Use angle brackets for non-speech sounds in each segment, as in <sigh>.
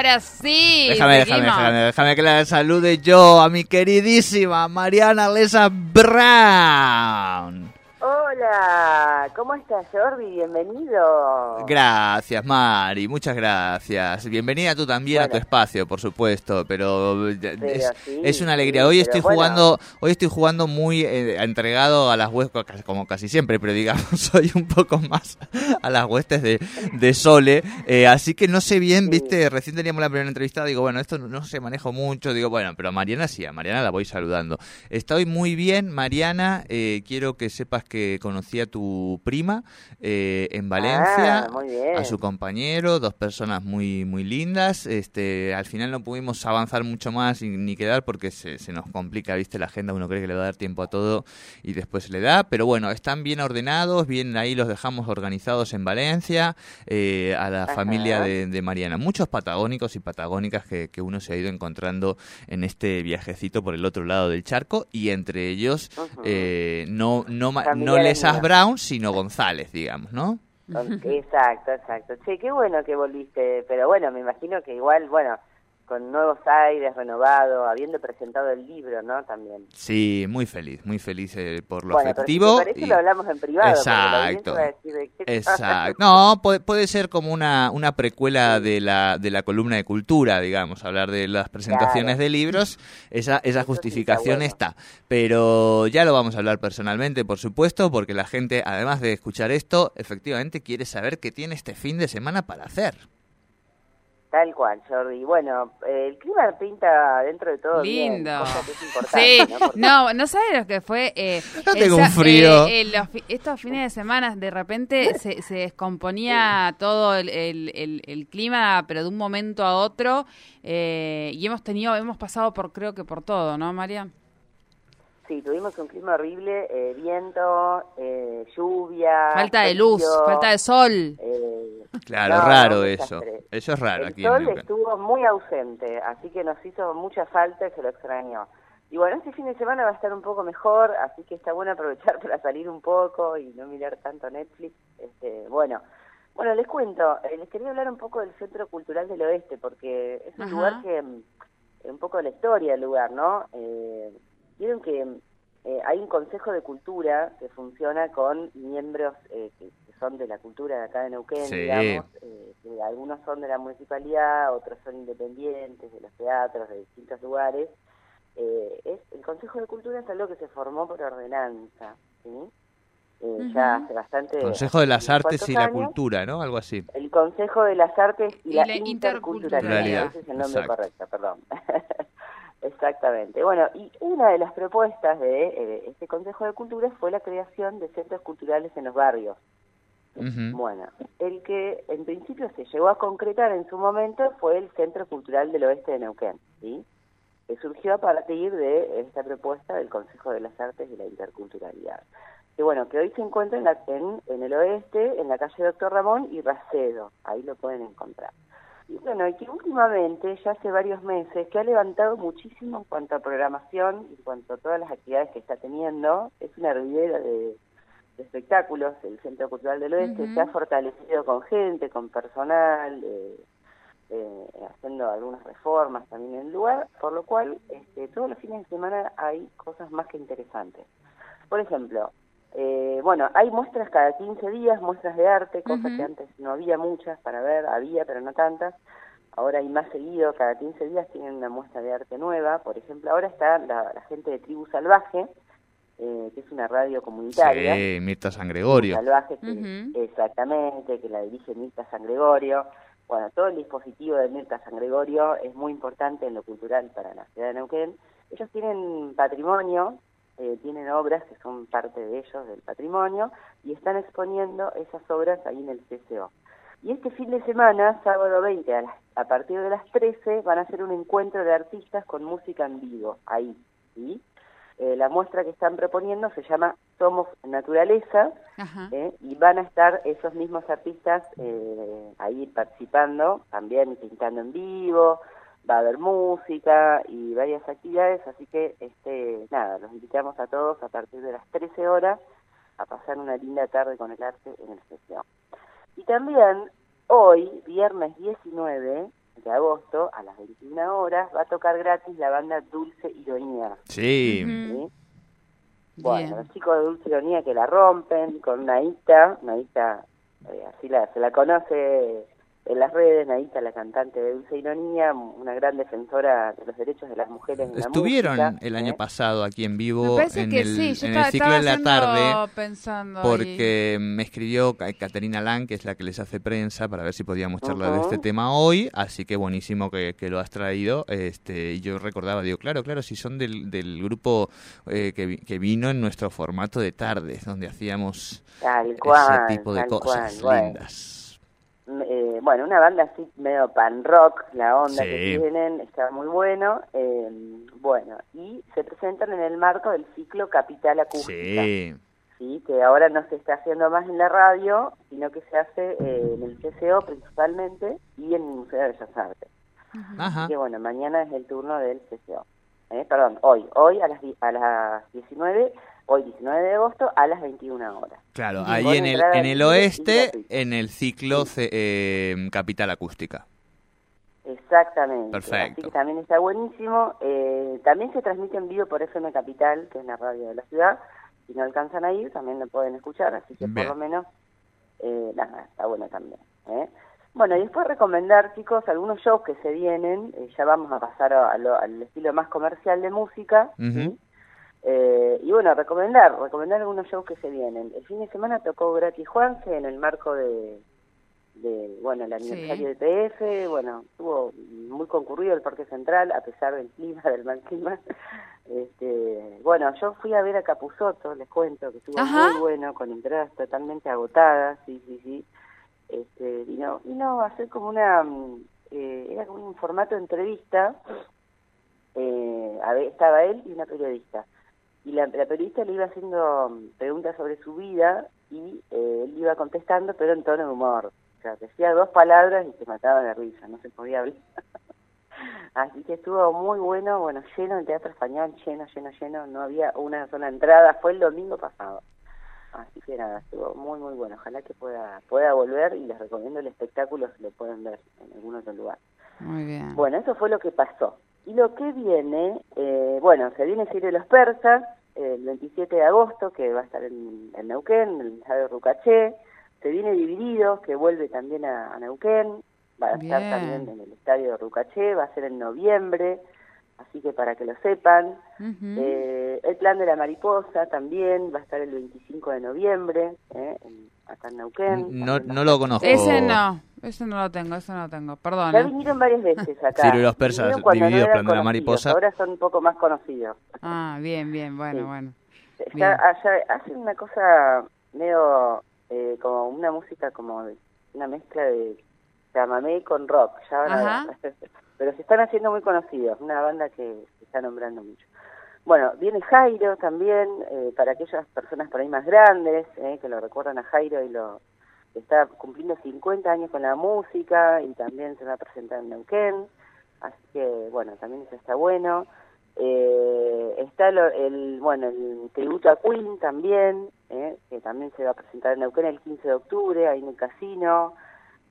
Ahora sí. Déjame, déjame, déjame, déjame que la salude yo a mi queridísima Mariana Lesa Brown. Hola, ¿cómo estás Jordi? Bienvenido. Gracias, Mari, muchas gracias. Bienvenida tú también a tu espacio, por supuesto, pero, es, sí, es una alegría. sí, Hoy estoy bueno. jugando, hoy estoy jugando muy eh, entregado a las huestes, como casi siempre, pero digamos, <laughs> soy un poco más a las huestes de, de Sole, eh, así que no sé bien, viste, recién teníamos la primera entrevista, digo, bueno, esto no, no se manejo mucho, digo, bueno, pero a Mariana sí, a Mariana la voy saludando. Estoy muy bien, Mariana, eh, quiero que sepas que conocí a tu prima eh, en Valencia, Ah, bien. a su compañero, dos personas muy muy lindas. Este, al final no pudimos avanzar mucho más ni quedar porque se, se nos complica, viste, la agenda. Uno cree que le va a dar tiempo a todo y después se le da. Pero bueno, están bien ordenados, bien ahí los dejamos organizados en Valencia, eh, a la Ajá. familia de, de Mariana. Muchos patagónicos y patagónicas que, que uno se ha ido encontrando en este viajecito por el otro lado del charco y entre ellos eh, no no no Familiares Mías. Brown, sino González, digamos, ¿no? Exacto, exacto. Che, qué bueno que volviste, pero bueno, me imagino que igual, bueno, con nuevos aires, renovado, habiendo presentado el libro, ¿no? También. Sí, muy feliz, muy feliz eh, por lo bueno, pero si parece y- lo hablamos en privado. Exacto. decir Exacto. No, puede, puede ser como una, una precuela de la, de la columna de cultura, digamos, hablar de las presentaciones Claro. de libros. Esa, esa sí está justificación bueno. está. Pero ya lo vamos a hablar personalmente, por supuesto, porque la gente, además de escuchar esto, efectivamente quiere saber qué tiene este fin de semana para hacer. Tal cual, Jordi. Bueno, eh, el clima pinta dentro de todo bien, Lindo. cosa que es importante, Sí, ¿no? Porque- no, no sabes lo que fue. Eh, Yo tengo un frío. eh, eh, los fi- estos fines de semana, de repente se, se descomponía todo el, el- el- el clima, pero de un momento a otro. eh, y hemos tenido, hemos pasado por, creo que por todo, ¿no, María? Sí, tuvimos un clima horrible, eh, viento, eh, lluvia. Falta de luz, frío, falta de sol. eh, Claro, no, raro eso. Eso es raro El aquí en sol estuvo muy ausente, así que nos hizo mucha falta y se lo extrañó. Y bueno, este fin de semana va a estar un poco mejor, así que está bueno aprovechar <laughs> para salir un poco y no mirar tanto Netflix. Este, bueno, bueno, les cuento, eh, les quería hablar un poco del Centro Cultural del Oeste, porque es un Ajá. lugar que, mm, un poco de la historia del lugar, ¿no? Eh, Vieron que eh, hay un Consejo de Cultura que funciona con miembros eh, que, que son de la cultura de acá de Neuquén, Sí. digamos, eh, que algunos son de la municipalidad, otros son independientes, de los teatros, de distintos lugares. Eh, es, el Consejo de Cultura es algo que se formó por ordenanza, ¿sí? Eh, Ya hace bastante... Consejo de las Artes y la. Cultura, ¿no? Algo así. El Consejo de las Artes y, Y la, la Interculturalidad. interculturalidad. Ese es el nombre Exacto. correcto, perdón. Exactamente. Bueno, y una de las propuestas de eh, este Consejo de Cultura fue la creación de centros culturales en los barrios. Bueno, el que en principio se llegó a concretar en su momento fue el Centro Cultural del Oeste de Neuquén, ¿sí? que surgió a partir de esta propuesta del Consejo de las Artes y la Interculturalidad. Que bueno, que hoy se encuentra en, la- en, en el oeste, en la calle Doctor Ramón y Racedo, ahí lo pueden encontrar. Y bueno, y que últimamente, ya hace varios meses, que ha levantado muchísimo en cuanto a programación, en cuanto a todas las actividades que está teniendo, es una hervidera de, de espectáculos, el Centro Cultural del Oeste Ujú. se ha fortalecido con gente, con personal, eh, eh, haciendo algunas reformas también en el lugar, por lo cual este, todos los fines de semana hay cosas más que interesantes. Por ejemplo, eh, bueno, hay muestras cada 15 días, muestras de arte, cosas que antes no había muchas para ver, había pero no tantas. Ahora hay más seguido, cada 15 días tienen una muestra de arte nueva. Por ejemplo, ahora está la, la gente de Tribu Salvaje, eh, que es una radio comunitaria. Sí, Mirta San Gregorio. Salvaje, que- exactamente, que la dirige Mirta San Gregorio. Bueno, todo el dispositivo de Mirta San Gregorio es muy importante en lo cultural para la ciudad de Neuquén. Ellos tienen patrimonio eh, tienen obras que son parte de ellos, del patrimonio, y están exponiendo esas obras ahí en el CCO. Y este fin de semana, sábado 20, a, las- a partir de las 13, van a hacer un encuentro de artistas con música en vivo, ahí, ¿sí? Eh, la muestra que están proponiendo se llama Somos Naturaleza. ¿eh? y van a estar esos mismos artistas eh, ahí participando, también pintando en vivo, va a haber música y varias actividades, así que este nada, los invitamos a todos a partir de las 13 horas a pasar una linda tarde con el arte en el CCO. Y también hoy, viernes 19 de agosto, a las 21 horas, va a tocar gratis la banda Dulce Ironía. Sí. Bueno, Bien. los chicos de Dulce Ironía que la rompen con Naita, Naita, eh, así la, se la conoce en las redes, Naita, la cantante de Dulce Ironía, una gran defensora de los derechos de las mujeres en la Estuvieron música, el ¿eh? año pasado aquí en vivo en el, sí, en estaba, el ciclo de la tarde. ahí. porque me escribió Ca- Caterina Lang, que es la que les hace prensa, para ver si podíamos charlar de este tema hoy, así que buenísimo que, que lo has traído. Este, y yo recordaba, digo, claro, claro, si son del, del grupo eh, que, vi- que vino en nuestro formato de tardes, donde hacíamos Tal cual, ese tipo de tal cosas cual, bueno. Eh, bueno, una banda así medio pan rock, la onda Sí. que tienen, está muy bueno. eh, bueno, y se presentan en el marco del ciclo Capital Acústica, Sí, ¿sí? que ahora no se está haciendo más en la radio, sino que se hace eh, en el CCO principalmente y en el Museo de Bellas Artes. ajá. Así que bueno, mañana es el turno del CCO. Eh, perdón, hoy, hoy a las, a las 19, hoy 19 de agosto a las 21 horas. Claro, Y ahí en el, en el oeste, en el ciclo ce- eh, Capital Acústica. Exactamente. Perfecto. Así que también está buenísimo. Eh, también se transmite en vivo por FM Capital, que es la radio de la ciudad. Si no alcanzan a ir, también lo pueden escuchar. Así que Bien. por lo menos, eh, nada, está bueno también. ¿eh? Bueno, y después recomendar, chicos, algunos shows que se vienen. eh, ya vamos a pasar a- lo- al estilo más comercial de música. ¿sí? Eh, y bueno, recomendar, recomendar algunos shows que se vienen. El fin de semana tocó gratis Juanse en el marco de, de bueno, el aniversario Sí. del PF, bueno, estuvo muy concurrido el Parque Central, a pesar del clima, <laughs> del mal clima. Este, bueno, yo fui a ver a Capuzoto, les cuento, que estuvo Ajá. muy bueno, con entradas totalmente agotadas, sí, sí, sí. Este, vino, vino a hacer como una, mm, eh, era como un formato de entrevista, eh, a ver, estaba él y una periodista. Y la, la periodista le iba haciendo mm, preguntas sobre su vida y eh, él iba contestando, pero en tono de humor. O sea, decía dos palabras y se mataba de risa, no se podía hablar. <laughs> Así que estuvo muy bueno, bueno, lleno el Teatro Español, lleno, lleno, lleno, no había una sola entrada, fue el domingo pasado. Así que nada, estuvo muy, muy bueno. Ojalá que pueda pueda volver y les recomiendo el espectáculo si lo pueden ver en algún otro lugar. Muy bien. Bueno, eso fue lo que pasó. Y lo que viene, eh, bueno, se viene Sirio de los Persas, el 27 de agosto, que va a estar en, en Neuquén, en el estadio Rucaché. Se viene Divididos, que vuelve también a, a Neuquén. Va a estar también en el estadio Rucaché, va a ser en noviembre. Así que para que lo sepan. Ujú. Eh, el plan de la mariposa también va a estar el 25 de noviembre, eh, en- acá en Neuquén. No, no lo conozco. Ese no, ese no lo tengo, ese no lo tengo. Perdón. Ya ¿eh? vinieron varias veces <laughs> acá. Y los persas, divididos, eran plan de la mariposa. Ahora son un poco más conocidos. Ah, bien, bien, bueno, Sí. bueno. Está Bien. allá, hacen una cosa medio eh, como una música como una mezcla de chamamé con rock. Ya van a. <laughs> Pero se están haciendo muy conocidos, una banda que se está nombrando mucho. Bueno, viene Jairo también, eh, para aquellas personas por ahí más grandes, eh, que lo recuerdan a Jairo y lo está cumpliendo 50 años con la música y también se va a presentar en Neuquén, así que bueno, también eso está bueno. Eh, está lo- el, bueno, el tributo a Queen también, eh, que también se va a presentar en Neuquén el 15 de octubre, ahí en el casino.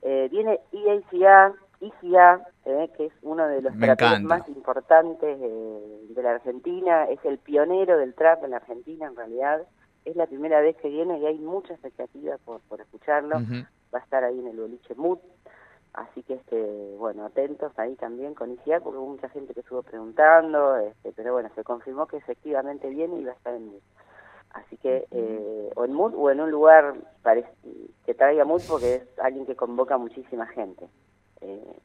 Eh, viene EACA, ICA, eh, que es uno de los traperos más importantes eh, de la Argentina, es el pionero del trap en la Argentina en realidad. Es la primera vez que viene y hay mucha expectativa por, por escucharlo. Va a estar ahí en el boliche Mood. Así que, este, bueno, atentos ahí también con ICA, porque hubo mucha gente que estuvo preguntando, este, pero bueno, se confirmó que efectivamente viene y va a estar en Mood. Así que, eh, o en Mood o en un lugar que traiga Mood, porque es alguien que convoca muchísima gente. Eh,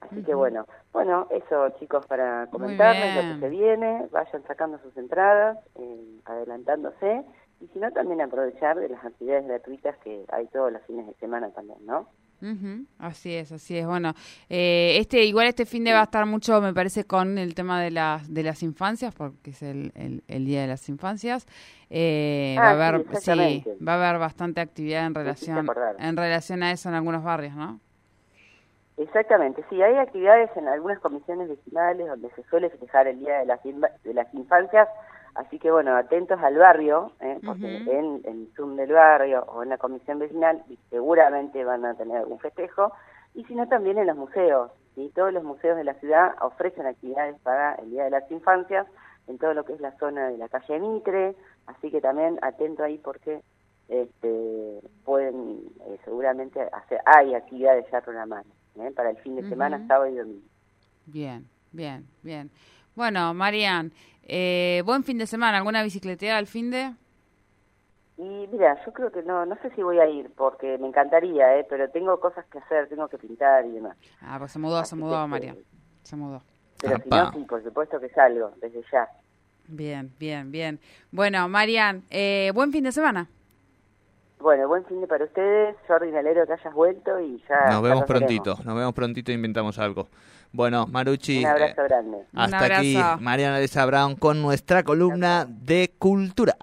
Así que bueno, bueno, eso chicos para comentarles lo que se viene, vayan sacando sus entradas, eh, adelantándose y si no también aprovechar de las actividades gratuitas que hay todos los fines de semana también, ¿no? Ujú, Así es, así es. Bueno, eh, este igual este fin de va a estar mucho, me parece, con el tema de las de las infancias, porque es el, el, el día de las infancias. Eh, Ah, va a sí, haber, sí, va a haber bastante actividad en relación en relación a eso en algunos barrios, ¿no? Exactamente, sí, hay actividades en algunas comisiones vecinales donde se suele festejar el Día de las, de las Infancias, así que bueno, atentos al barrio, ¿eh? porque en el Zoom del barrio o en la comisión vecinal seguramente van a tener algún festejo, y si no también en los museos, ¿sí? todos los museos de la ciudad ofrecen actividades para el Día de las Infancias en todo lo que es la zona de la calle Mitre, así que también atento ahí porque este, pueden eh, seguramente hacer, hay actividades ya programadas ¿eh? para el fin de semana, sábado y domingo. Bien, bien, bien. Bueno, Marian, eh, buen fin de semana. ¿Alguna bicicleteada al fin de? Y mira, yo creo que no, no sé si voy a ir porque me encantaría, ¿eh? pero tengo cosas que hacer, tengo que pintar y demás. Ah, pues se mudó, Así se que, mudó, este, Marian. Se mudó. Pero si no, sí, por supuesto que salgo, desde ya. Bien, bien, bien. Bueno, Marian, eh, buen fin de semana. Bueno, buen fin de para ustedes, Jordi, me alegro que hayas vuelto y ya... Nos vemos prontito, nos vemos prontito e inventamos algo. Bueno, Maruchi, Un abrazo eh, grande. Un hasta aquí. Mariana Elisa Brown con nuestra columna de cultura.